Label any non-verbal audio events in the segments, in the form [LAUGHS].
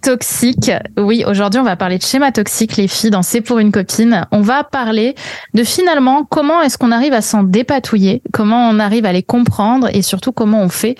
toxiques. Oui, aujourd'hui, on va parler de schémas toxiques, les filles, dans C'est pour une copine. On va parler de finalement comment est-ce qu'on arrive à s'en dépatouiller, comment on arrive à les comprendre et surtout comment on fait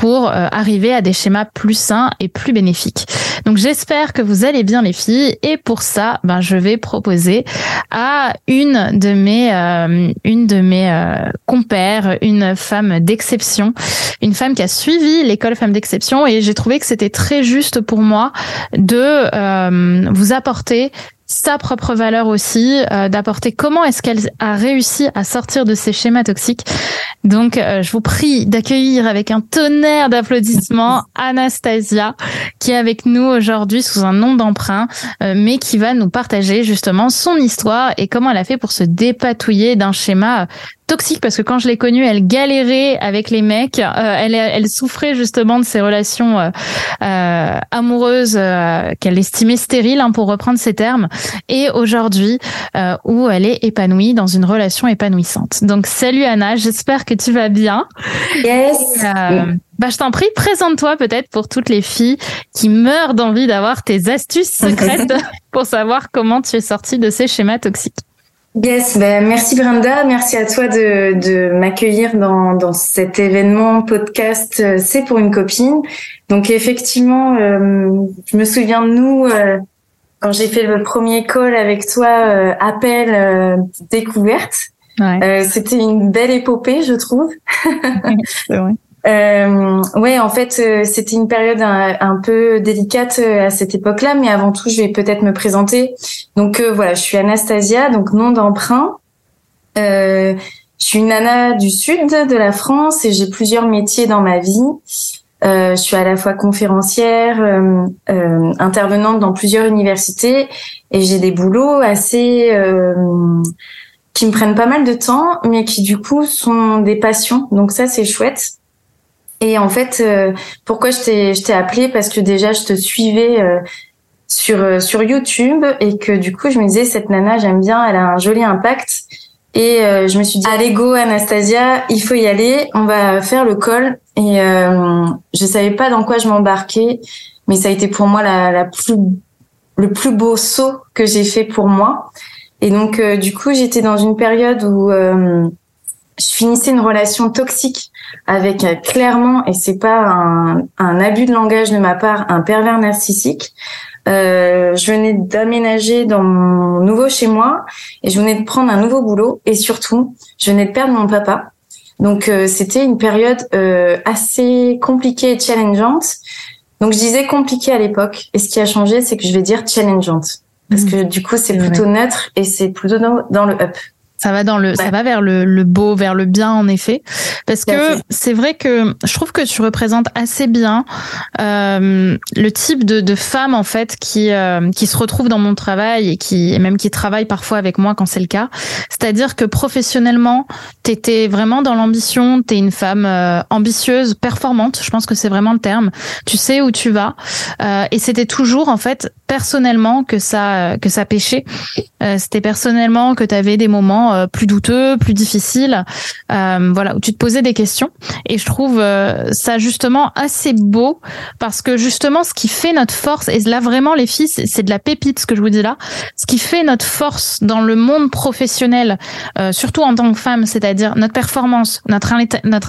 pour euh, arriver à des schémas plus sains et plus bénéfiques. Donc j'espère que vous allez bien les filles et pour ça, ben je vais proposer à une de mes euh, une de mes euh, compères, une femme d'exception, une femme qui a suivi l'école femme d'exception et j'ai trouvé que c'était très juste pour moi de vous apporter sa propre valeur aussi, euh, d'apporter comment est-ce qu'elle a réussi à sortir de ces schémas toxiques. Donc, euh, je vous prie d'accueillir avec un tonnerre d'applaudissements [LAUGHS] Anastasia, qui est avec nous aujourd'hui sous un nom d'emprunt, euh, mais qui va nous partager justement son histoire et comment elle a fait pour se dépatouiller d'un schéma toxique parce que quand je l'ai connue, elle galérait avec les mecs. Euh, elle, elle souffrait justement de ses relations euh, euh amoureuses euh, qu'elle estimait stériles, hein, pour reprendre ses termes. Et aujourd'hui, où elle est épanouie dans une relation épanouissante. Donc salut Anna, j'espère que tu vas bien. Yes. Bah, je t'en prie, présente-toi peut-être pour toutes les filles qui meurent d'envie d'avoir tes astuces secrètes [LAUGHS] pour savoir comment tu es sortie de ces schémas toxiques. Yes, ben merci Brenda, merci à toi de, de m'accueillir dans, dans cet événement podcast euh, C'est pour une copine. Donc effectivement, euh, je me souviens de nous euh, quand j'ai fait le premier call avec toi, appel découverte. Ouais. C'était une belle épopée, je trouve. [LAUGHS] C'est vrai. Euh, ouais, en fait, euh, c'était une période un, peu délicate euh, à cette époque-là, mais avant tout, je vais peut-être me présenter. Donc euh, voilà, je suis Anastasia, donc nom d'emprunt. je suis une nana du sud de la France et j'ai plusieurs métiers dans ma vie. je suis à la fois conférencière, intervenante dans plusieurs universités et j'ai des boulots assez qui me prennent pas mal de temps, mais qui du coup sont des passions. Donc ça, c'est chouette. Et en fait, euh, pourquoi je t'ai appelé? Parce que déjà je te suivais euh, sur euh, sur YouTube et que du coup je me disais cette nana j'aime bien, elle a un joli impact. Et je me suis dit allez go Anastasia, il faut y aller, on va faire le col et je savais pas dans quoi je m'embarquais, mais ça a été pour moi la, la plus le plus beau saut que j'ai fait pour moi. Et donc du coup j'étais dans une période où je finissais une relation toxique avec euh, clairement, et c'est pas un, un, abus de langage de ma part, un pervers narcissique. Euh, je venais d'aménager dans mon nouveau chez moi et je venais de prendre un nouveau boulot et surtout, je venais de perdre mon papa. Donc euh, c'était une période euh, assez compliquée et challengeante. Donc je disais compliqué à l'époque et ce qui a changé, c'est que je vais dire challengeante parce mmh. que du coup c'est plutôt neutre et c'est plutôt dans le up. Ça va dans le, ça va vers le, le, beau, vers le bien en effet, parce que c'est vrai que je trouve que tu représentes assez bien euh, le type de, de femme en fait qui euh, qui se retrouve dans mon travail et qui et même qui travaille parfois avec moi quand c'est le cas. C'est-à-dire que professionnellement, t'étais vraiment dans l'ambition, t'es une femme euh, ambitieuse, performante. Je pense que c'est vraiment le terme. Tu sais où tu vas, euh, et c'était toujours en fait personnellement que ça que ça pêchait. c'était personnellement que tu avais des moments euh, plus douteux, plus difficiles, euh, voilà, où tu te posais des questions. Et je trouve euh, ça justement assez beau parce que justement, ce qui fait notre force, et là vraiment les filles, c'est de la pépite ce que je vous dis là, ce qui fait notre force dans le monde professionnel, surtout en tant que femme, c'est-à-dire notre performance, notre,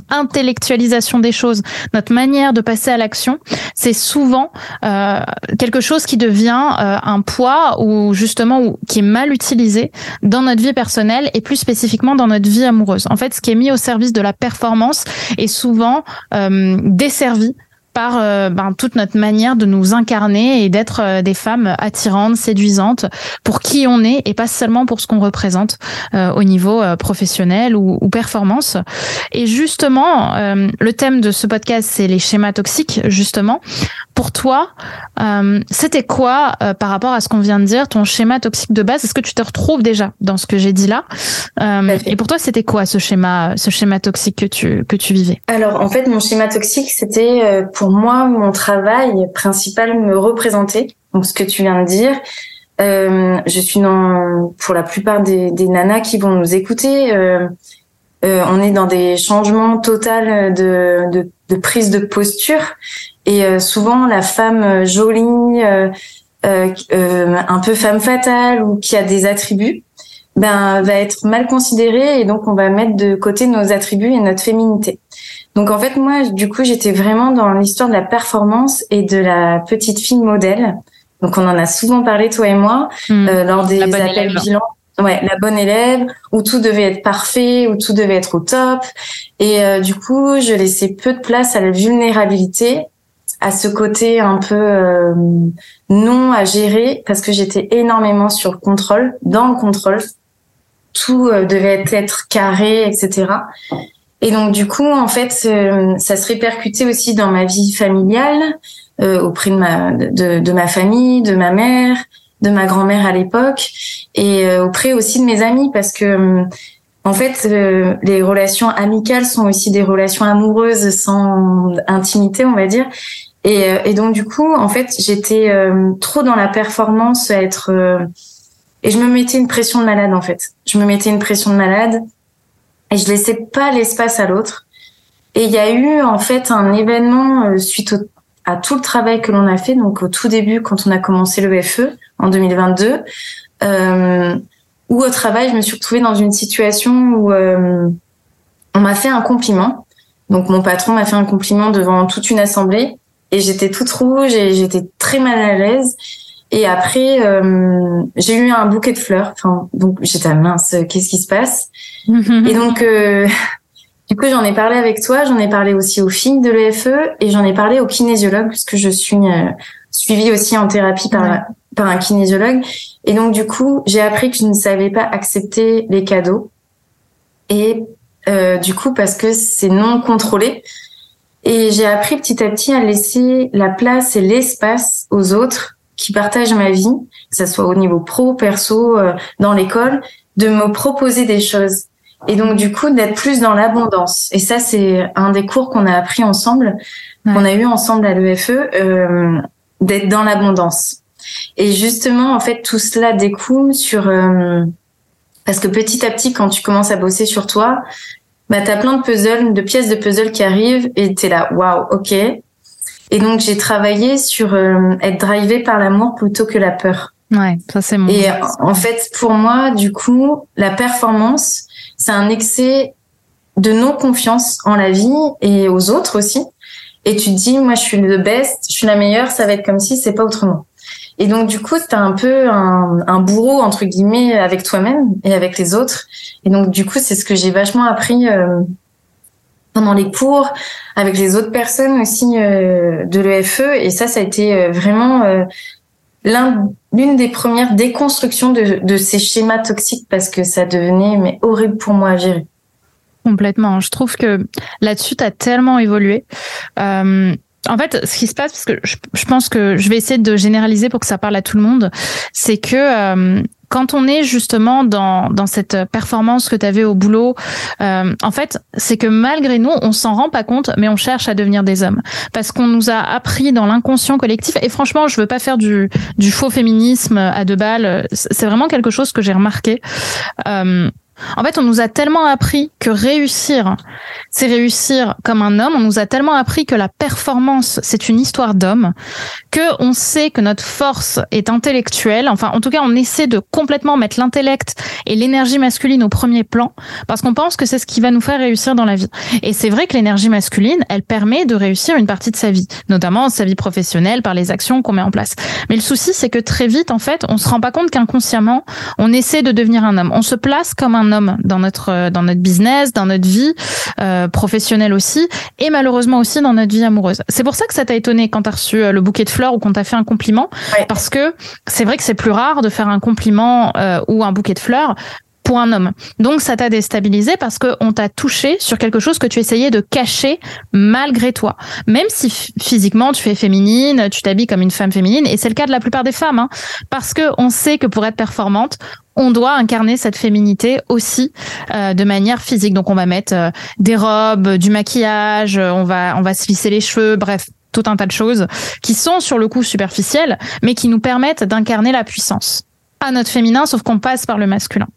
intellectualisation des choses, notre manière de passer à l'action, c'est souvent quelque chose qui devient un poids ou justement qui est mal utilisé dans notre vie personnelle et plus spécifiquement dans notre vie amoureuse. En fait, ce qui est mis au service de la performance est souvent euh, desservi par euh, ben, toute notre manière de nous incarner et d'être euh, des femmes attirantes, séduisantes pour qui on est et pas seulement pour ce qu'on représente euh, au niveau professionnel ou, ou, performance. Et justement, le thème de ce podcast, c'est les schémas toxiques, justement. Pour toi, c'était quoi par rapport à ce qu'on vient de dire, ton schéma toxique de base? Est-ce que tu te retrouves déjà dans ce que j'ai dit là? Et pour toi, c'était quoi ce schéma, ce schéma toxique que tu que tu vivais? Alors, en fait, mon schéma toxique, c'était pour moi, mon travail principal me représentait. Donc, ce que tu viens de dire, euh, je suis dans, pour la plupart des, des nanas qui vont nous écouter, euh, euh, on est dans des changements totaux de, de, de prise de posture. Et euh, souvent, la femme jolie, euh, un peu femme fatale ou qui a des attributs, ben va être mal considérée et donc on va mettre de côté nos attributs et notre féminité. Donc en fait, moi, du coup, j'étais vraiment dans l'histoire de la performance et de la petite fille modèle. Donc on en a souvent parlé, toi et moi, hmm. euh, lors des appels bilans. Ouais, la bonne élève, où tout devait être parfait, où tout devait être au top. Et euh, du coup, je laissais peu de place à la vulnérabilité, à ce côté un peu euh, non à gérer, parce que j'étais énormément sur le contrôle, dans le contrôle. Tout devait être carré, etc. Et donc du coup, en fait, euh, ça se répercutait aussi dans ma vie familiale, euh, auprès de ma de, de, ma famille, de ma mère, de ma grand-mère à l'époque, et euh, auprès aussi de mes amis, parce que en fait, les relations amicales sont aussi des relations amoureuses sans intimité, on va dire. Et, et donc du coup, en fait, j'étais trop dans la performance, à être et je me mettais une pression de malade en fait. Je me mettais une pression de malade et je laissais pas l'espace à l'autre. Et il y a eu en fait un événement euh, suite à tout le travail que l'on a fait, donc au tout début quand on a commencé le FE en 2022, euh, où au travail je me suis retrouvée dans une situation où euh, on m'a fait un compliment. Donc mon patron m'a fait un compliment devant toute une assemblée et j'étais toute rouge et j'étais très mal à l'aise. Et après, euh, j'ai eu un bouquet de fleurs. Enfin, donc j'étais à mince, qu'est-ce qui se passe? [LAUGHS] Et donc, euh, [LAUGHS] du coup, j'en ai parlé avec toi. J'en ai parlé aussi aux filles de l'EFE et j'en ai parlé au kinésiologue puisque je suis euh, suivie aussi en thérapie par par un kinésiologue. Et donc, du coup, j'ai appris que je ne savais pas accepter les cadeaux. Et euh, du coup, parce que c'est non contrôlé. Et j'ai appris petit à petit à laisser la place et l'espace aux autres qui partagent ma vie, que ce soit au niveau pro, perso, euh, dans l'école, de me proposer des choses. Et donc du coup d'être plus dans l'abondance. Et ça c'est un des cours qu'on a appris ensemble, qu'on a eu ensemble à l'EFE, euh, d'être dans l'abondance. Et justement en fait tout cela découle sur euh, parce que petit à petit quand tu commences à bosser sur toi, bah t'as plein de puzzles, de pièces de puzzle qui arrivent et t'es là waouh ok et donc j'ai travaillé sur euh, être drivé par l'amour plutôt que la peur. Ouais, ça c'est mon. Et en fait, pour moi, du coup, la performance, c'est un excès de non confiance en la vie et aux autres aussi. Et tu te dis, moi, je suis le best, je suis la meilleure, ça va être comme si c'est pas autrement. Et donc, du coup, t'as un peu un, un, bourreau entre guillemets avec toi-même et avec les autres. Et donc, du coup, c'est ce que j'ai vachement appris euh, pendant les cours, avec les autres personnes aussi euh, de l'EFE. Et ça, ça a été euh, vraiment euh, l'une des premières déconstructions de, de, ces schémas toxiques parce que ça devenait mais horrible pour moi à gérer. Complètement. Je trouve que là-dessus, tu as tellement évolué. En fait, ce qui se passe, parce que je, je, pense que je vais essayer de généraliser pour que ça parle à tout le monde, c'est que quand on est justement dans, dans cette performance que tu avais au boulot, euh, en fait, c'est que malgré nous, on s'en rend pas compte, mais on cherche à devenir des hommes. Parce qu'on nous a appris dans l'inconscient collectif, et franchement, je veux pas faire du, faux féminisme à deux balles, c'est vraiment quelque chose que j'ai remarqué. Euh, en fait, on nous a tellement appris que réussir, c'est réussir comme un homme. On nous a tellement appris que la performance, c'est une histoire d'homme, que on sait que notre force est intellectuelle. Enfin, en tout cas, on essaie de complètement mettre l'intellect et l'énergie masculine au premier plan parce qu'on pense que c'est ce qui va nous faire réussir dans la vie. Et c'est vrai que l'énergie masculine, elle permet de réussir une partie de sa vie, notamment sa vie professionnelle par les actions qu'on met en place. Mais le souci, c'est que très vite, en fait, on se rend pas compte qu'inconsciemment, on essaie de devenir un homme. On se place comme un un homme dans notre dans notre business, dans notre vie euh, professionnelle aussi, et malheureusement aussi dans notre vie amoureuse. C'est pour ça que ça t'a étonné quand t'as reçu euh, le bouquet de fleurs ou quand t'as fait un compliment, parce que c'est vrai que c'est plus rare de faire un compliment euh, ou un bouquet de fleurs pour un homme. Donc ça t'a déstabilisé parce que on t'a touché sur quelque chose que tu essayais de cacher malgré toi. Même si physiquement tu es féminine, tu t'habilles comme une femme féminine et c'est le cas de la plupart des femmes hein, parce que on sait que pour être performante, on doit incarner cette féminité aussi euh, de manière physique. Donc on va mettre euh, des robes, du maquillage, on va on va se lisser les cheveux, bref, tout un tas de choses qui sont sur le coup superficielles mais qui nous permettent d'incarner la puissance à notre féminin, sauf qu'on passe par le masculin.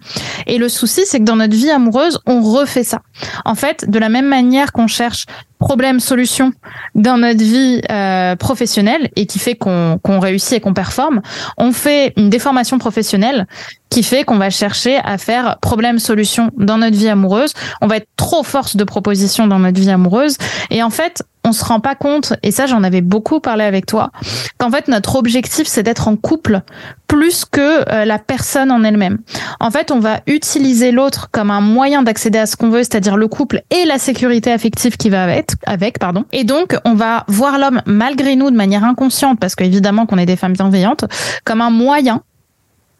Et le souci, c'est que dans notre vie amoureuse, on refait ça. En fait, de la même manière qu'on cherche problème solution dans notre vie euh, professionnelle et qui fait qu'on réussit et qu'on performe, on fait une déformation professionnelle qui fait qu'on va chercher à faire problème solution dans notre vie amoureuse. On va être trop force de proposition dans notre vie amoureuse et en fait, on se rend pas compte, et ça j'en avais beaucoup parlé avec toi, qu'en fait notre objectif c'est d'être en couple plus que euh, la personne en elle-même. En fait, on va utiliser l'autre comme un moyen d'accéder à ce qu'on veut, c'est-à-dire le couple et la sécurité affective qui va avec, avec pardon. Et donc on va voir l'homme malgré nous de manière inconsciente, parce qu'évidemment qu'on est des femmes bienveillantes, comme un moyen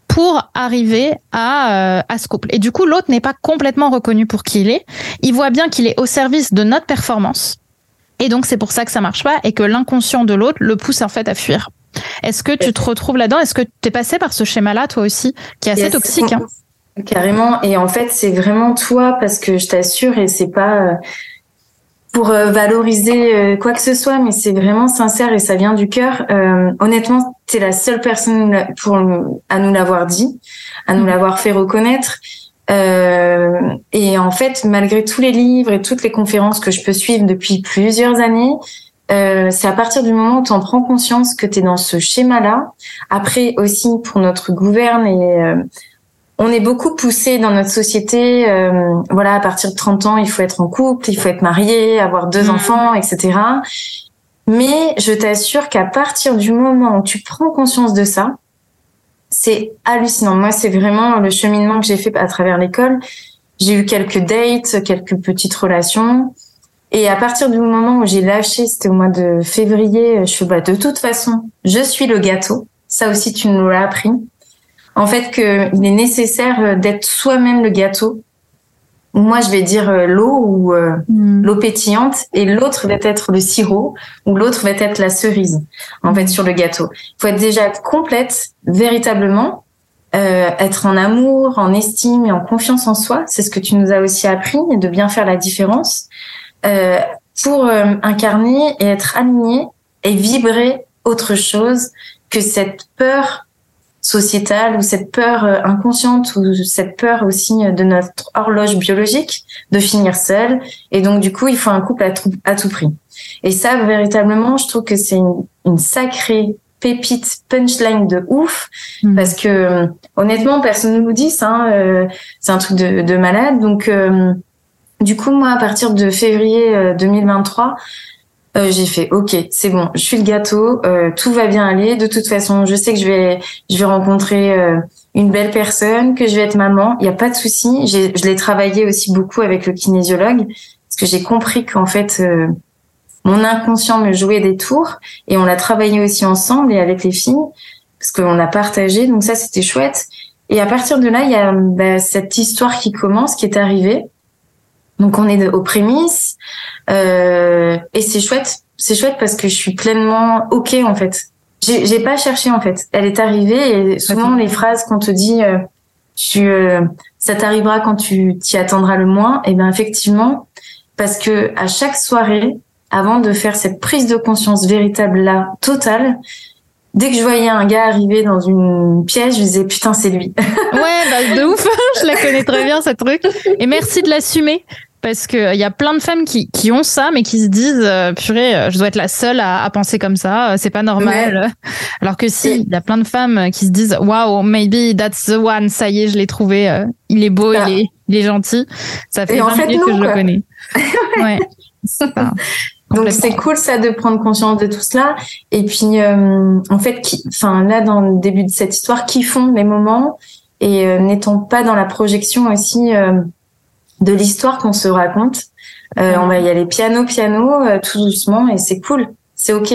pour arriver à, euh, à ce couple. Et du coup, l'autre n'est pas complètement reconnu pour qui il est. Il voit bien qu'il est au service de notre performance et donc c'est pour ça que ça marche pas et que l'inconscient de l'autre le pousse en fait à fuir. Est-ce que tu te retrouves là-dedans? Est-ce que tu es passé par ce schéma-là toi aussi, qui est assez toxique hein? Carrément. Et en fait, c'est vraiment toi parce que je t'assure et c'est pas euh, pour euh, valoriser euh, quoi que ce soit, mais c'est vraiment sincère et ça vient du cœur. honnêtement, tu es la seule personne pour à nous l'avoir dit, à nous mmh. l'avoir fait reconnaître. Euh, et en fait, malgré tous les livres et toutes les conférences que je peux suivre depuis plusieurs années, euh, c'est à partir du moment où tu en prends conscience que tu es dans ce schéma-là. Après aussi pour notre gouverne et euh, on est beaucoup poussé dans notre société. Euh, voilà, à partir de 30 ans, il faut être en couple, il faut être marié, avoir deux mmh. enfants, etc. Mais je t'assure qu'à partir du moment où tu prends conscience de ça, c'est hallucinant. Moi, c'est vraiment le cheminement que j'ai fait à travers l'école. J'ai eu quelques dates, quelques petites relations. Et à partir du moment où j'ai lâché, c'était au mois de février, je fais, bah, de toute façon, je suis le gâteau. Ça aussi, tu nous l'as appris. En fait, qu'il est nécessaire d'être soi-même le gâteau moi je vais dire euh, l'eau ou euh, hmm. l'eau pétillante et l'autre va être le sirop ou l'autre va être la cerise en fait sur le gâteau. Il faut être déjà complète véritablement euh, être en amour, en estime et en confiance en soi, c'est ce que tu nous as aussi appris de bien faire la différence euh, pour euh, incarner et être aligné et vibrer autre chose que cette peur sociétale ou cette peur euh, inconsciente ou cette peur aussi de notre horloge biologique de finir seul. Et donc, du coup, il faut un couple à tout, à tout prix. Et ça, véritablement, je trouve que c'est une, sacrée pépite punchline de ouf mmh. parce que euh, honnêtement personne ne nous dit ça hein, euh, c'est un truc de, de malade donc du coup moi à partir de février 2023 euh, j'ai fait ok c'est bon je suis le gâteau euh, tout va bien aller. De toute façon je sais que je vais je vais rencontrer euh, une belle personne que je vais être maman il y a pas de souci. Je l'ai travaillé aussi beaucoup avec le kinésiologue parce que j'ai compris qu'en fait mon inconscient me jouait des tours et on l'a travaillé aussi ensemble et avec les filles parce qu'on a partagé donc ça c'était chouette. Et à partir de là il y a bah, cette histoire qui commence qui est arrivée donc on est aux prémices euh, et c'est chouette, c'est chouette parce que je suis pleinement ok en fait. J'ai, pas cherché en fait. Elle est arrivée et souvent les phrases qu'on te dit, euh, tu, euh, ça t'arrivera quand tu t'y attendras le moins. Et bien effectivement, parce que à chaque soirée, avant de faire cette prise de conscience véritable là, totale, dès que je voyais un gars arriver dans une pièce, je disais putain c'est lui. ouais, bah de ouf, [LAUGHS] je la connais très bien cette truc. Et merci de l'assumer parce que il y a plein de femmes qui, qui ont ça mais qui se disent euh, purée euh, je dois être la seule à, à penser comme ça euh, c'est pas normal. [LAUGHS] Alors que si il y a plein de femmes qui se disent wow maybe that's the one ça y est je l'ai trouvé il est beau il ah. est il est gentil. Ça fait 20 fait, que je le connais. [LAUGHS] Ouais. Donc c'est cool ça de prendre conscience de tout cela. Et puis en fait enfin là dans le début de cette histoire qui font les moments et n'étant pas dans la projection aussi de l'histoire qu'on se raconte. on va y aller piano piano, tout doucement, et c'est cool. C'est ok.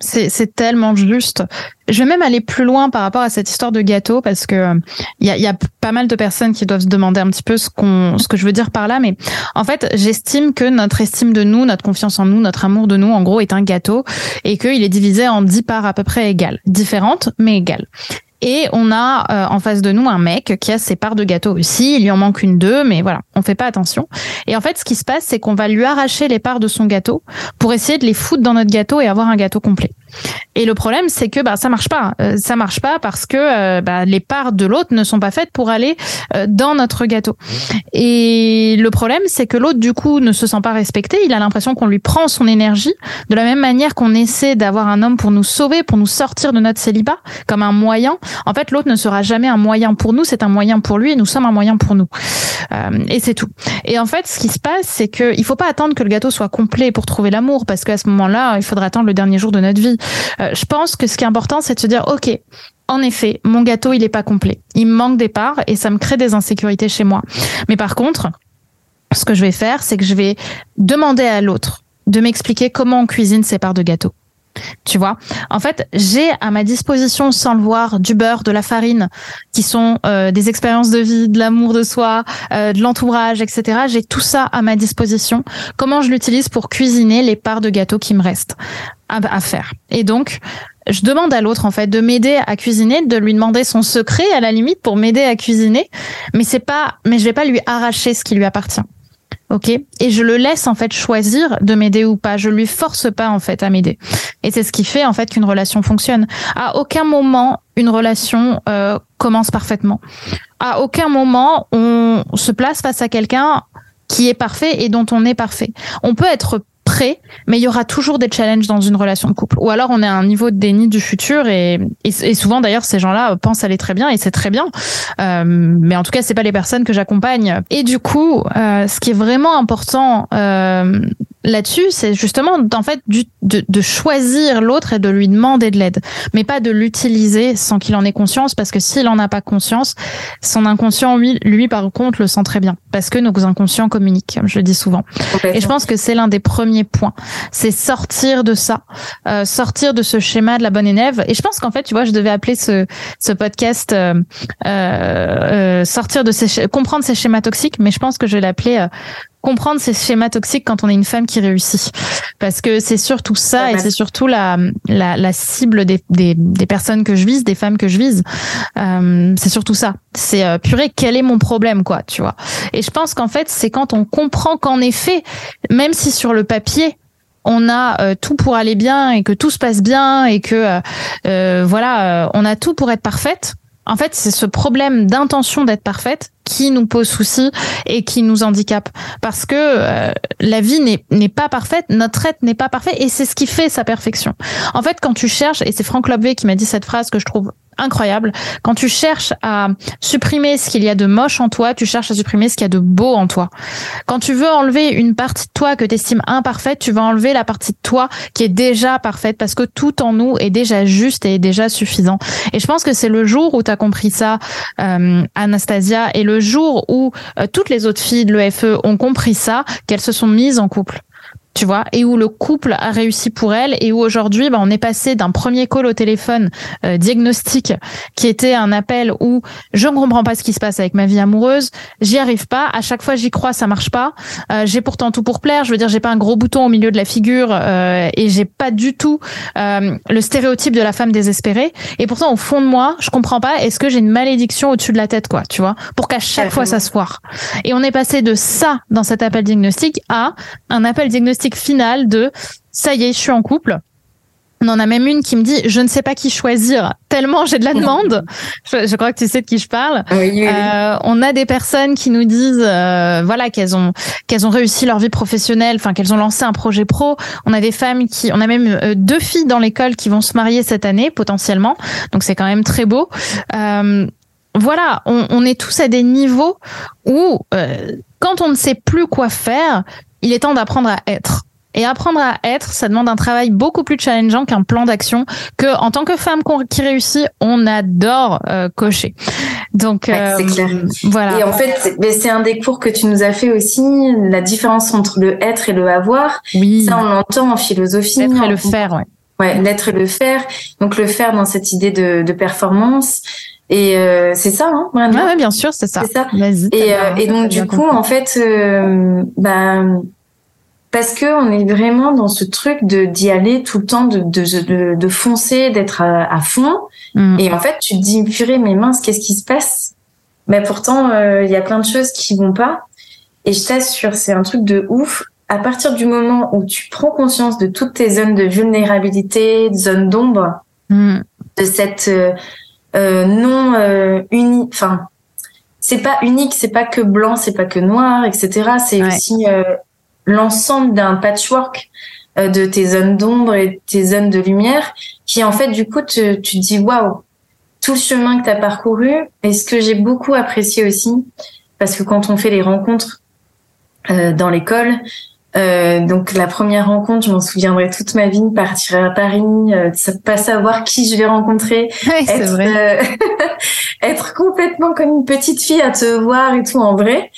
c'est tellement juste. Je vais même aller plus loin par rapport à cette histoire de gâteau parce que il y a, y a, pas mal de personnes qui doivent se demander un petit peu ce qu'on, ce que je veux dire par là. Mais en fait, j'estime que notre estime de nous, notre confiance en nous, notre amour de nous, en gros, est un gâteau et qu'il est divisé en dix parts à peu près égales, différentes mais égales. Et on a euh, en face de nous un mec qui a ses parts de gâteau aussi. Il lui en manque une, deux, mais voilà, on fait pas attention. Et en fait, ce qui se passe, c'est qu'on va lui arracher les parts de son gâteau pour essayer de les foutre dans notre gâteau et avoir un gâteau complet. Et le problème, c'est que bah ça marche pas. Euh, ça marche pas parce que euh, bah, les parts de l'autre ne sont pas faites pour aller euh, dans notre gâteau. Et le problème, c'est que l'autre du coup ne se sent pas respecté. Il a l'impression qu'on lui prend son énergie de la même manière qu'on essaie d'avoir un homme pour nous sauver, pour nous sortir de notre célibat, comme un moyen. En fait, l'autre ne sera jamais un moyen pour nous. C'est un moyen pour lui et nous sommes un moyen pour nous. et c'est tout. Et en fait, ce qui se passe, c'est que il faut pas attendre que le gâteau soit complet pour trouver l'amour, parce qu'à ce moment-là, il faudra attendre le dernier jour de notre vie. Euh, je pense que ce qui est important, c'est de se dire, OK, en effet, mon gâteau, il n'est pas complet. Il me manque des parts et ça me crée des insécurités chez moi. Mais par contre, ce que je vais faire, c'est que je vais demander à l'autre de m'expliquer comment on cuisine ses parts de gâteau. Tu vois, en fait, j'ai à ma disposition, sans le voir, du beurre, de la farine, qui sont euh, des expériences de vie, de l'amour de soi, euh, de l'entourage, etc. J'ai tout ça à ma disposition. Comment je l'utilise pour cuisiner les parts de gâteau qui me restent à, faire? Et donc, je demande à l'autre en fait de m'aider à cuisiner, de lui demander son secret à la limite pour m'aider à cuisiner, mais c'est pas, mais je vais pas lui arracher ce qui lui appartient. Ok et je le laisse en fait choisir de m'aider ou pas. Je lui force pas en fait à m'aider. Et c'est ce qui fait en fait qu'une relation fonctionne. À aucun moment une relation euh, commence parfaitement. À aucun moment on se place face à quelqu'un qui est parfait et dont on est parfait. On peut être prêt, mais il y aura toujours des challenges dans une relation de couple. Ou alors on est à un niveau de déni du futur et, et, souvent d'ailleurs ces gens-là pensent aller très bien et c'est très bien. Euh, mais en tout cas c'est pas les personnes que j'accompagne. Et du coup, euh, ce qui est vraiment important euh, là-dessus, c'est justement en fait du, de, de choisir l'autre et de lui demander de l'aide, mais pas de l'utiliser sans qu'il en ait conscience, parce que s'il en a pas conscience, son inconscient lui, lui par contre le sent très bien, parce que nos inconscients communiquent, comme je le dis souvent. Et je pense que c'est l'un des premiers points, c'est sortir de ça, euh, sortir de ce schéma de la bonne élève. Et je pense qu'en fait, tu vois, je devais appeler ce ce podcast euh, euh, sortir de ces comprendre ces schémas toxiques, mais je pense que je vais l'appeler comprendre ces schémas toxiques quand on est une femme qui réussit. Parce que c'est surtout ça et c'est surtout la, la, la cible des, des, des, personnes que je vise, des femmes que je vise. Euh, c'est surtout ça. C'est euh, purée, quel est mon problème, quoi, tu vois. Et je pense qu'en fait, c'est quand on comprend qu'en effet, même si sur le papier, on a euh, tout pour aller bien et que tout se passe bien et que euh, euh voilà, on a tout pour être parfaite en fait, c'est ce problème d'intention d'être parfaite qui nous pose souci et qui nous handicape. Parce que euh, la vie n'est pas parfaite, notre être n'est pas parfait et c'est ce qui fait sa perfection. En fait, quand tu cherches, et c'est Franck Lobvé qui m'a dit cette phrase que je trouve incroyable. Quand tu cherches à supprimer ce qu'il y a de moche en toi, tu cherches à supprimer ce qu'il y a de beau en toi. Quand tu veux enlever une partie de toi que tu estimes imparfaite, tu vas enlever la partie de toi qui est déjà parfaite parce que tout en nous est déjà juste et déjà suffisant. Et je pense que c'est le jour où tu as compris ça, euh, Anastasia, et le jour où euh, toutes les autres filles de l'EFE ont compris ça, qu'elles se sont mises en couple tu vois, et où le couple a réussi pour elle, et où aujourd'hui, bah, on est passé d'un premier call au téléphone euh, diagnostic, qui était un appel où je ne comprends pas ce qui se passe avec ma vie amoureuse, j'y arrive pas, à chaque fois j'y crois, ça marche pas, euh, j'ai pourtant tout pour plaire, je veux dire, j'ai pas un gros bouton au milieu de la figure, euh, et j'ai pas du tout euh, le stéréotype de la femme désespérée, et pourtant au fond de moi, je comprends pas, est-ce que j'ai une malédiction au-dessus de la tête, quoi, tu vois, pour qu'à chaque fois ça se foire. Et on est passé de ça dans cet appel diagnostic à un appel diagnostic finale de ça y est, je suis en couple. On en a même une qui me dit je ne sais pas qui choisir tellement j'ai de la demande. [LAUGHS] je, crois que tu sais de qui je parle. Euh, on a des personnes qui nous disent euh, voilà qu'elles ont qu'elles ont réussi leur vie professionnelle, enfin qu'elles ont lancé un projet pro. On a des femmes qui, on a même euh, deux filles dans l'école qui vont se marier cette année potentiellement. Donc c'est quand même très beau. voilà, on, on, est tous à des niveaux où quand on ne sait plus quoi faire, il est temps d'apprendre à être. Et apprendre à être, ça demande un travail beaucoup plus challengeant qu'un plan d'action que, en tant que femme qui réussit, on adore euh, cocher. Donc, euh, clair. voilà. Et en fait, c'est un des cours que tu nous as fait aussi, la différence entre le être et le avoir. Oui. Ça, on l'entend en philosophie. L'être et le faire, ouais. Ouais, l'être et le faire. Donc le faire dans cette idée de, de performance. Et euh, c'est ça, hein, ouais, bien sûr, c'est ça. Et, et donc du coup, en fait, bah, parce que on est vraiment dans ce truc de d'y aller tout le temps, de de, de, foncer, d'être à, fond. Mm. Et en fait, tu te dis purée, mais mince, qu'est-ce qui se passe? Mais pourtant, euh, il y a plein de choses qui vont pas. Et je t'assure, c'est un truc de ouf à partir du moment où tu prends conscience de toutes tes zones de vulnérabilité, de zones d'ombre, mm. de cette euh, euh non euh, unique, enfin, c'est pas unique, c'est pas que blanc, c'est pas que noir, etc. C'est aussi euh, l'ensemble d'un patchwork euh, de tes zones d'ombre et tes zones de lumière, qui en fait du coup te, tu te dis waouh, tout le chemin que tu as parcouru. Et ce que j'ai beaucoup apprécié aussi, parce que quand on fait les rencontres dans l'école, euh, donc la première rencontre, je m'en souviendrai toute ma vie, partir à Paris, euh, pas savoir qui je vais rencontrer, [LAUGHS] être, vrai. Euh, [LAUGHS] être complètement comme une petite fille à te voir et tout en vrai.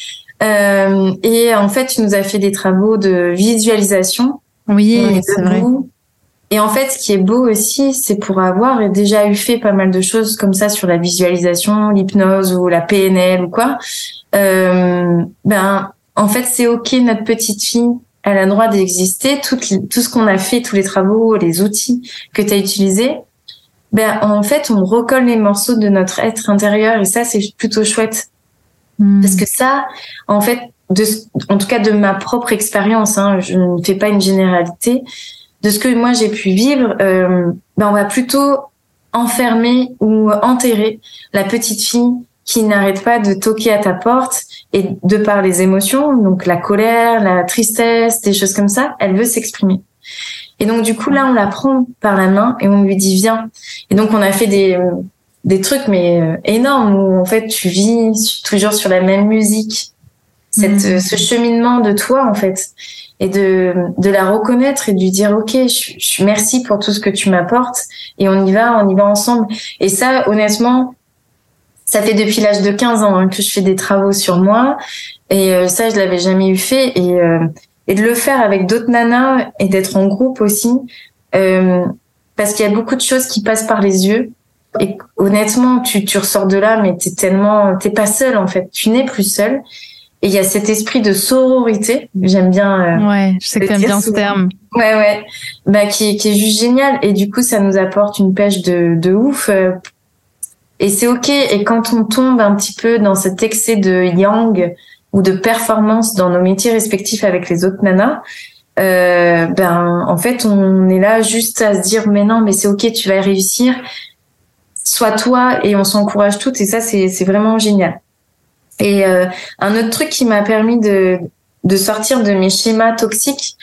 Euh, et en fait, tu nous as fait des travaux de visualisation. Oui, c'est vrai. Et en fait, ce qui est beau aussi, c'est pour avoir déjà eu fait pas mal de choses comme ça sur la visualisation, l'hypnose ou la PNL ou quoi. Euh, ben, en fait, c'est ok, notre petite fille, elle a le droit d'exister. Tout, tout ce qu'on a fait, tous les travaux, les outils que tu as utilisés, ben en fait, on recolle les morceaux de notre être intérieur et ça, c'est plutôt chouette. Hmm. Parce que ça, en fait, de, en tout cas de ma propre expérience, hein, je ne fais pas une généralité, de ce que moi j'ai pu vivre, euh, ben on va plutôt enfermer ou enterrer la petite fille qui n'arrête pas de toquer à ta porte et de par les émotions, donc la colère, la tristesse, des choses comme ça, elle veut s'exprimer. Et donc du coup là, on la prend par la main et on lui dit viens. Et donc on a fait des des trucs mais euh, énormes où en fait tu vis toujours sur la même musique, cette mmh. ce cheminement de toi en fait et de de la reconnaître et de lui dire ok je, je merci pour tout ce que tu m'apportes et on y va on y va ensemble et ça honnêtement ça fait depuis l'âge de 15 ans hein, que je fais des travaux sur moi et euh, ça je l'avais jamais eu fait et euh, et de le faire avec d'autres nanas et d'être en groupe aussi euh, parce qu'il y a beaucoup de choses qui passent par les yeux et honnêtement tu tu ressors de là mais t'es tellement t'es pas seul en fait. Tu n'es plus seul. Et il y a cet esprit de sororité j'aime bien ouais je sais que t'aimes bien ce terme. Ouais ouais. Bah qui qui est juste génial. Et du coup ça nous apporte une pêche de de ouf et c'est ok. Et quand on tombe un petit peu dans cet excès de yang ou de performance dans nos métiers respectifs avec les autres nanas, euh, ben en fait on est là juste à se dire mais non mais c'est ok tu vas réussir, sois toi et on s'encourage toutes et ça c'est c'est vraiment génial. Et euh, un autre truc qui m'a permis de de sortir de mes schémas toxiques,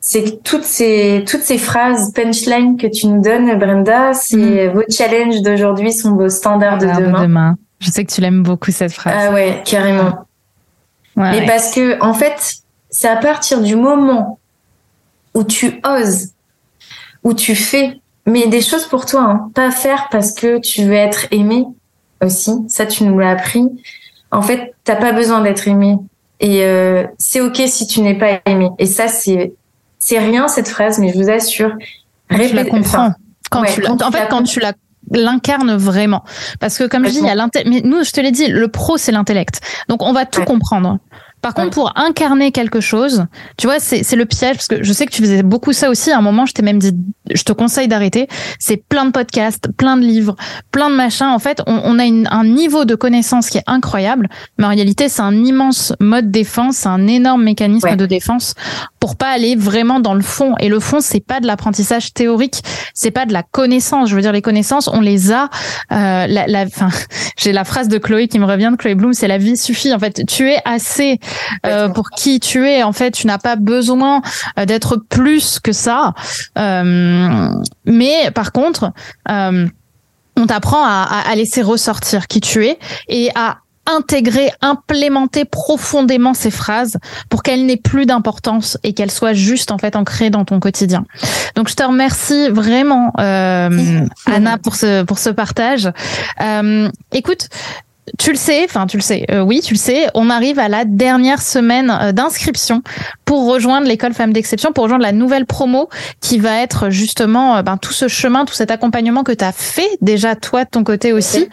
c'est que toutes ces toutes ces phrases punchline que tu nous donnes, Brenda, c'est mm. vos challenges d'aujourd'hui sont vos standards de demain. Je sais que tu l'aimes beaucoup cette phrase. Ah ouais, carrément. Mais parce que en fait, c'est à partir du moment où tu oses, où tu fais, mais des choses pour toi, hein, pas faire parce que tu veux être aimé aussi. Ça, tu nous l'as appris. En fait, t'as pas besoin d'être aimé. Et euh, c'est ok si tu n'es pas aimé. Et ça, c'est c'est rien cette phrase, mais je vous assure. je la comprends. Quand tu en fait, quand tu la l'incarne vraiment parce que comme je dis il y a mais nous je te l'ai dit le pro c'est l'intellect donc on va tout comprendre par contre, pour incarner quelque chose, tu vois, c'est le piège parce que je sais que tu faisais beaucoup ça aussi. À un moment, je t'ai même dit, je te conseille d'arrêter. C'est plein de podcasts, plein de livres, plein de machins. En fait, on, on a une, un niveau de connaissance qui est incroyable, mais en réalité, c'est un immense mode défense, c'est un énorme mécanisme de défense pour pas aller vraiment dans le fond. Et le fond, c'est pas de l'apprentissage théorique, c'est pas de la connaissance. Je veux dire, les connaissances, on les a. Euh, la, la, [LAUGHS] j'ai la phrase de Chloé qui me revient de Chloé Bloom, c'est la vie suffit. En fait, tu es assez euh, pour qui tu es. En fait, tu n'as pas besoin euh, d'être plus que ça. Euh, mais par contre, on t'apprend à, à, laisser ressortir qui tu es et à intégrer, implémenter profondément ces phrases pour qu'elles n'aient plus d'importance et qu'elles soient juste en fait ancrées dans ton quotidien. Donc je te remercie vraiment euh, Anna pour ce pour ce partage. Euh, écoute, tu le sais, enfin tu le sais, euh, oui tu le sais, on arrive à la dernière semaine euh, d'inscription pour rejoindre l'école Femmes d'Exception, pour rejoindre la nouvelle promo qui va être justement euh, ben, tout ce chemin, tout cet accompagnement que tu as fait déjà toi de ton côté aussi.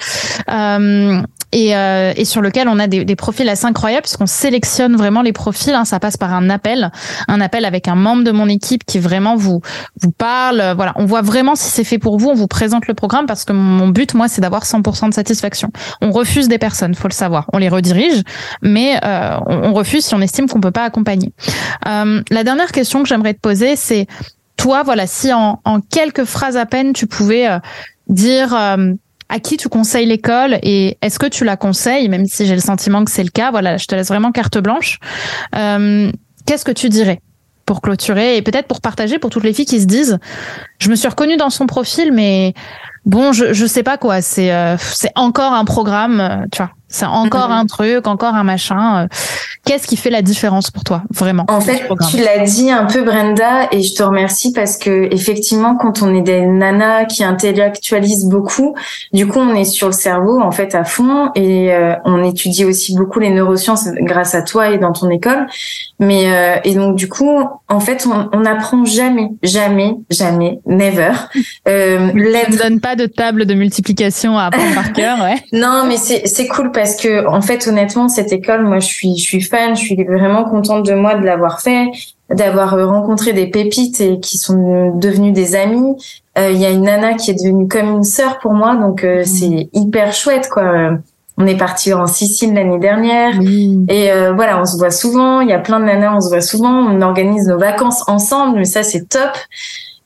Euh, et, euh, et, sur lequel on a des, des profils assez incroyables puisqu'on sélectionne vraiment les profils. Hein, ça passe par un appel, un appel avec un membre de mon équipe qui vraiment vous vous parle. Voilà, on voit vraiment si c'est fait pour vous. On vous présente le programme parce que mon but, moi, c'est d'avoir 100% de satisfaction. On refuse des personnes, faut le savoir. On les redirige, mais euh, on, refuse si on estime qu'on peut pas accompagner. Euh, la dernière question que j'aimerais te poser, c'est toi, voilà, si en, quelques phrases à peine tu pouvais euh, dire à qui tu conseilles l'école et est-ce que tu la conseilles, même si j'ai le sentiment que c'est le cas. Voilà, je te laisse vraiment carte blanche. Qu'est-ce que tu dirais pour clôturer et peut-être pour partager pour toutes les filles qui se disent, je me suis reconnue dans son profil, mais bon, je je sais pas quoi. C'est euh, c'est encore un programme, euh, tu vois. C'est encore mhm. un truc, encore un machin. Euh. Qu'est-ce qui fait la différence pour toi, vraiment En fait, tu l'as dit un peu, Brenda, et je te remercie parce que effectivement, quand on est des nanas qui intellectualisent beaucoup, du coup, on est sur le cerveau en fait à fond et euh, on étudie aussi beaucoup les neurosciences grâce à toi et dans ton école. Mais euh, et donc du coup, en fait, on, on apprend jamais, jamais, jamais, never. [LAUGHS] Euh, ne donne pas de table de multiplication à apprendre par cœur, ouais. [LAUGHS] non, mais c'est c'est cool parce que en fait honnêtement cette école moi je suis je suis fan je suis vraiment contente de moi de l'avoir fait d'avoir euh, rencontré des pépites et qui sont devenues des amis euh, il y a une nana qui est devenue comme une sœur pour moi donc euh, mmh. c'est hyper chouette quoi on est parti en Sicile l'année dernière mmh. et voilà on se voit souvent il y a plein de nanas on se voit souvent on organise nos vacances ensemble mais ça c'est top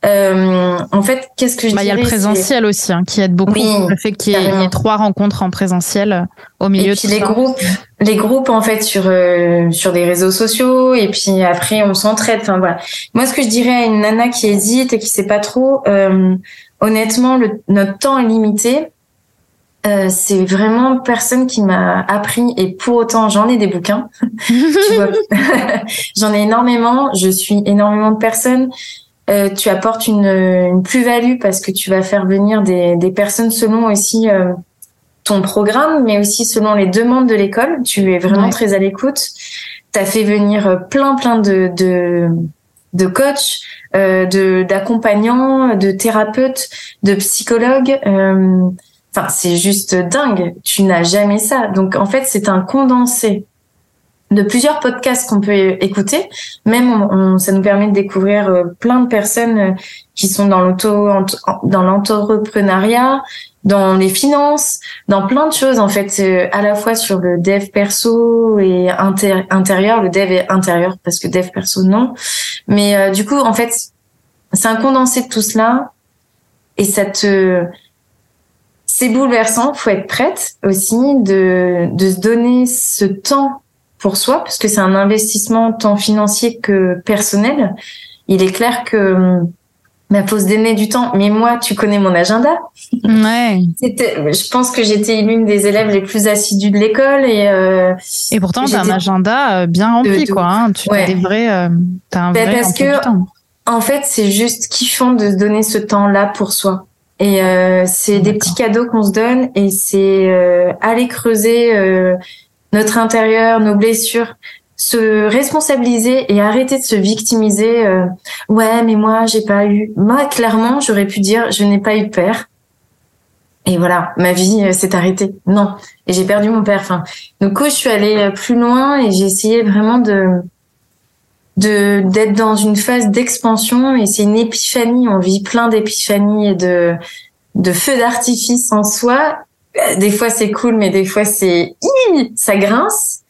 euh, en fait, qu'est-ce que je bah, Il y a le présentiel aussi qui hein, qui aide beaucoup. le fait qu'il y, ait trois rencontres en présentiel euh, au milieu. Et puis les groupes, les groupes en fait sur euh, sur des réseaux sociaux et puis après on s'entraide. Enfin voilà. Moi, ce que je dirais à une nana qui hésite et qui sait pas trop, euh, honnêtement, le, notre temps est limité. Euh, c'est vraiment personne qui m'a appris et pour autant j'en ai des bouquins. [LAUGHS] [LAUGHS] [LAUGHS] j'en ai énormément. Je suis énormément de personnes. Euh, tu apportes une, une plus-value parce que tu vas faire venir des, des personnes selon aussi euh, ton programme, mais aussi selon les demandes de l'école. Tu es vraiment très à l'écoute. Tu as fait venir euh, plein, plein de, de, de coachs, euh, de d'accompagnants, de thérapeutes, de psychologues. Enfin, c'est juste dingue. Tu n'as jamais ça. Donc, en fait, c'est un condensé de plusieurs podcasts qu'on peut écouter. Même on, ça nous permet de découvrir euh, plein de personnes euh, qui sont dans l'auto, dans l'entrepreneuriat, dans les finances, dans plein de choses en fait, euh, à la fois sur le dev perso et intérieur. Le dev est intérieur parce que dev perso non. Mais du coup, en fait, c'est un condensé de tout cela et ça te c'est bouleversant, faut être prête aussi de, de se donner ce temps pour soi, parce que c'est un investissement tant financier que personnel. Il est clair que ma pause d'aimer du temps. Mais moi, tu connais mon agenda. Ouais. C'était, je pense que j'étais l'une des élèves les plus assidues de l'école et. Euh, et pourtant, t'as un agenda euh, bien rempli, quoi. Hein. Tu as des vrais, euh, t'as un ben, vrai parce que. En fait, c'est juste kiffant de se donner ce temps-là pour soi. Et euh, c'est des petits cadeaux qu'on se donne et c'est euh, aller creuser notre intérieur, nos blessures, se responsabiliser et arrêter de se victimiser. Euh, ouais, mais moi, j'ai pas eu. Moi, clairement, j'aurais pu dire, je n'ai pas eu père. Et voilà, ma vie euh, s'est arrêtée. Non, et j'ai perdu mon père. Enfin, du coup, je suis allée euh, plus loin et j'ai essayé vraiment de de d'être dans une phase d'expansion. Et c'est une épiphanie. On vit plein d'épiphanies et de de feux d'artifice en soi des fois c'est cool, mais des fois c'est ça grince.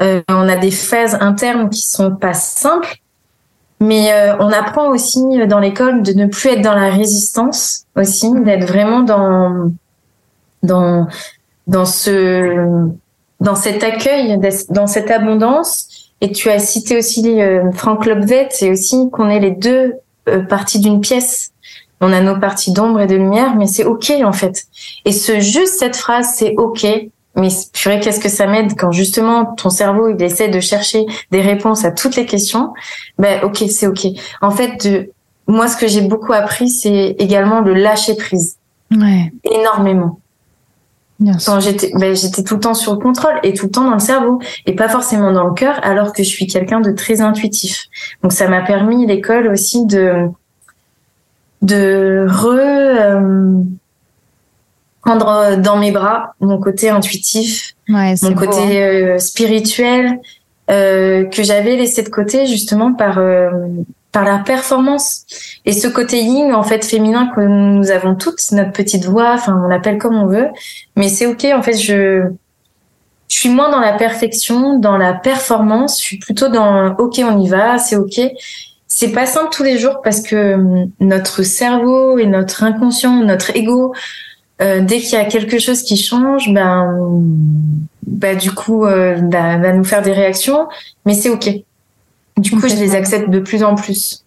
Euh, on a des phases internes qui sont pas simples, mais euh, on apprend aussi dans l'école de ne plus être dans la résistance aussi, d'être vraiment dans dans dans ce dans cet accueil, dans cette abondance. Et tu as cité aussi euh, Frank Lobvet, c'est aussi qu'on est les deux parties d'une pièce on a nos parties d'ombre et de lumière, mais c'est ok en fait. Et ce juste cette phrase, c'est ok, mais purée, qu'est-ce que ça m'aide quand justement ton cerveau il essaie de chercher des réponses à toutes les questions? Ben ok, c'est ok. En fait, de, moi, ce que j'ai beaucoup appris, c'est également le lâcher prise. Ouais. Énormément. Quand j'étais, ben, j'étais tout le temps sur le contrôle et tout le temps dans le cerveau et pas forcément dans le cœur, alors que je suis quelqu'un de très intuitif. Donc ça m'a permis l'école aussi de de re euh, prendre dans mes bras mon côté intuitif, mon côté hein. euh, spirituel euh, que j'avais laissé de côté justement par euh, par la performance. Et ce côté yin en fait féminin que nous avons toutes notre petite voix enfin on l'appelle comme on veut. Mais c'est ok en fait je je suis moins dans la perfection dans la performance. Je suis plutôt dans ok on y va c'est ok c'est pas simple tous les jours parce que hum, notre cerveau et notre inconscient notre ego euh, dès qu'il y a quelque chose qui change ben bah du coup euh, bah, va nous faire des réactions mais c'est ok du coup, je les accepte de plus en plus.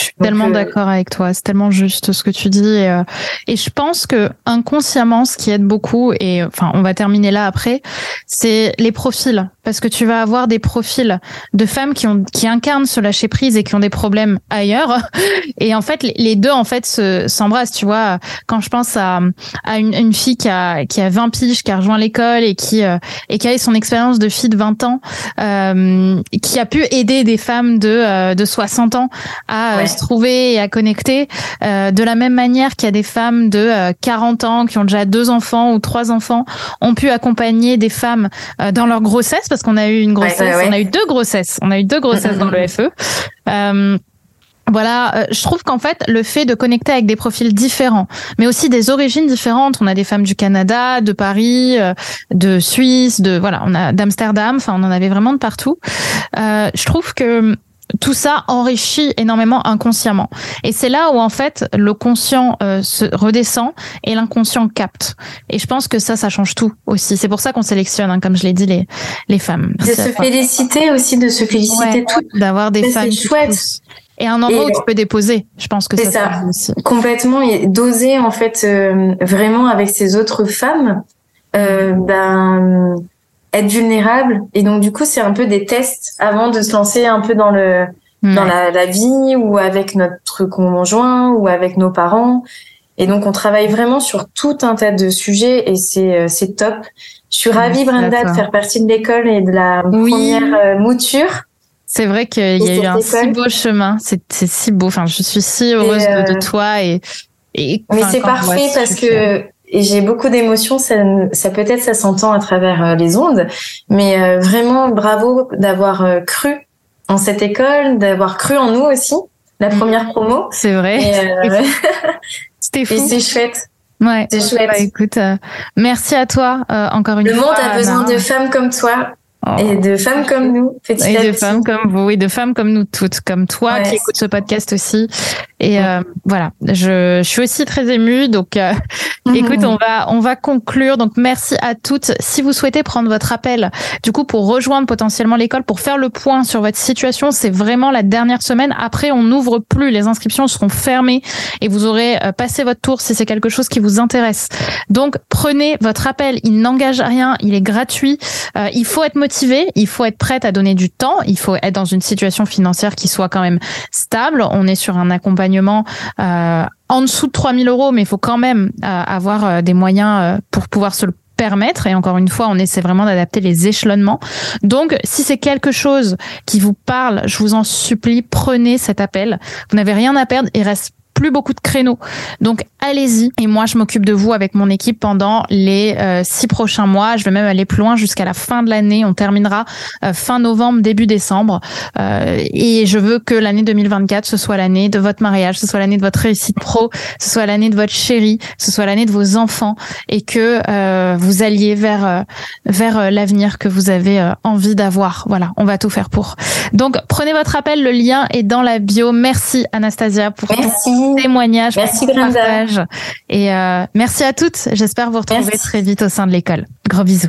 Je suis tellement euh, d'accord avec toi, c'est tellement juste ce que tu dis et, euh, et, je pense que inconsciemment ce qui aide beaucoup et enfin on va terminer là après, c'est les profils. Parce que tu vas avoir des profils de femmes qui ont qui incarnent ce lâcher prise et qui ont des problèmes ailleurs. [LAUGHS] Et en fait les deux en fait s'embrassent, tu vois, quand je pense à à une, une fille qui a qui a 20 piges qui a rejoint l'école et qui euh, et qui a eu son expérience de fille de 20 ans euh, qui a pu aider des femmes de de 60 ans à se trouver et à connecter. Euh, de la même manière qu'il y a des femmes de 40 euh, ans qui ont déjà deux enfants ou trois enfants, ont pu accompagner des femmes euh, dans leur grossesse parce qu'on a eu une grossesse, on a eu deux grossesses, on a eu deux grossesses dans le [LAUGHS] FE. Euh, voilà, je trouve qu'en fait, le fait de connecter avec des profils différents, mais aussi des origines différentes, on a des femmes du Canada, de Paris, de Suisse, de voilà, on a d'Amsterdam, enfin, on en avait vraiment de partout. Euh, je trouve que tout ça enrichit énormément inconsciemment. Et c'est là où en fait le conscient euh, se redescend et l'inconscient capte. Et je pense que ça, ça change tout aussi. C'est pour ça qu'on sélectionne, hein, comme je l'ai dit, les les femmes. De se féliciter aussi, de se féliciter toutes. D'avoir des femmes. chouette. Et un endroit où tu peux déposer. Je pense que c'est ça, aussi. Complètement et d'oser en fait euh, vraiment avec ces autres femmes. Euh, ben être vulnérable. Et donc, du coup, c'est un peu des tests avant de se lancer un peu dans le, dans la, la, vie ou avec notre conjoint ou avec nos parents. Et donc, on travaille vraiment sur tout un tas de sujets et c'est, euh, c'est top. Je suis ravie, Brenda, de faire partie de l'école et de la première euh, mouture. C'est vrai qu'il y a eu un si beau chemin. C'est, c'est si beau. Enfin, je suis si heureuse de, de, euh, toi et, et mais c'est parfait parce que et j'ai beaucoup d'émotions. Ça, ça peut-être ça s'entend à travers euh, les ondes, mais euh, vraiment bravo d'avoir euh, cru en cette école, d'avoir cru en nous aussi. La mm. première promo. C'est vrai. [LAUGHS] C'était fou. Et c'est chouette. Ouais. C'est chouette. Bah, écoute, merci à toi encore une fois. Le monde a besoin de femmes comme toi Oh. Et de femmes comme nous, petit Et de femmes comme vous, et de femmes comme nous toutes, comme toi qui écoutes ce podcast aussi. Et euh, voilà, je, je, suis aussi très émue. Donc, euh, mhm. écoute, on va on va conclure. Donc, merci à toutes. Si vous souhaitez prendre votre appel, du coup, pour rejoindre potentiellement l'école, pour faire le point sur votre situation, c'est vraiment la dernière semaine. Après, on n'ouvre plus. Les inscriptions seront fermées et vous aurez euh, passé votre tour si c'est quelque chose qui vous intéresse. Donc, prenez votre appel. Il n'engage à rien. Il est gratuit. Euh, il faut être motivé il faut être prête à donner du temps, il faut être dans une situation financière qui soit quand même stable. On est sur un accompagnement euh, en dessous de 3000 euros, mais il faut quand même euh, avoir euh, des moyens pour pouvoir se le permettre. Et encore une fois, on essaie vraiment d'adapter les échelonnements. Donc, si c'est quelque chose qui vous parle, je vous en supplie, prenez cet appel. Vous n'avez rien à perdre. Il reste plus beaucoup de créneaux. Donc allez-y. Et moi, je m'occupe de vous avec mon équipe pendant les euh, six prochains mois. Je vais même aller plus loin jusqu'à la fin de l'année. On terminera euh, fin novembre, début décembre. Euh, et je veux que l'année 2024, ce soit l'année de votre mariage, ce soit l'année de votre réussite pro, ce soit l'année de votre chérie, ce soit l'année de vos enfants et que vous alliez vers vers l'avenir que vous avez envie d'avoir. Voilà, on va tout faire pour. Donc prenez votre appel, le lien est dans la bio. Merci Anastasia pour Merci témoignage, merci partage. Et euh, merci à toutes. J'espère vous retrouver très vite au sein de l'école. Gros bisous.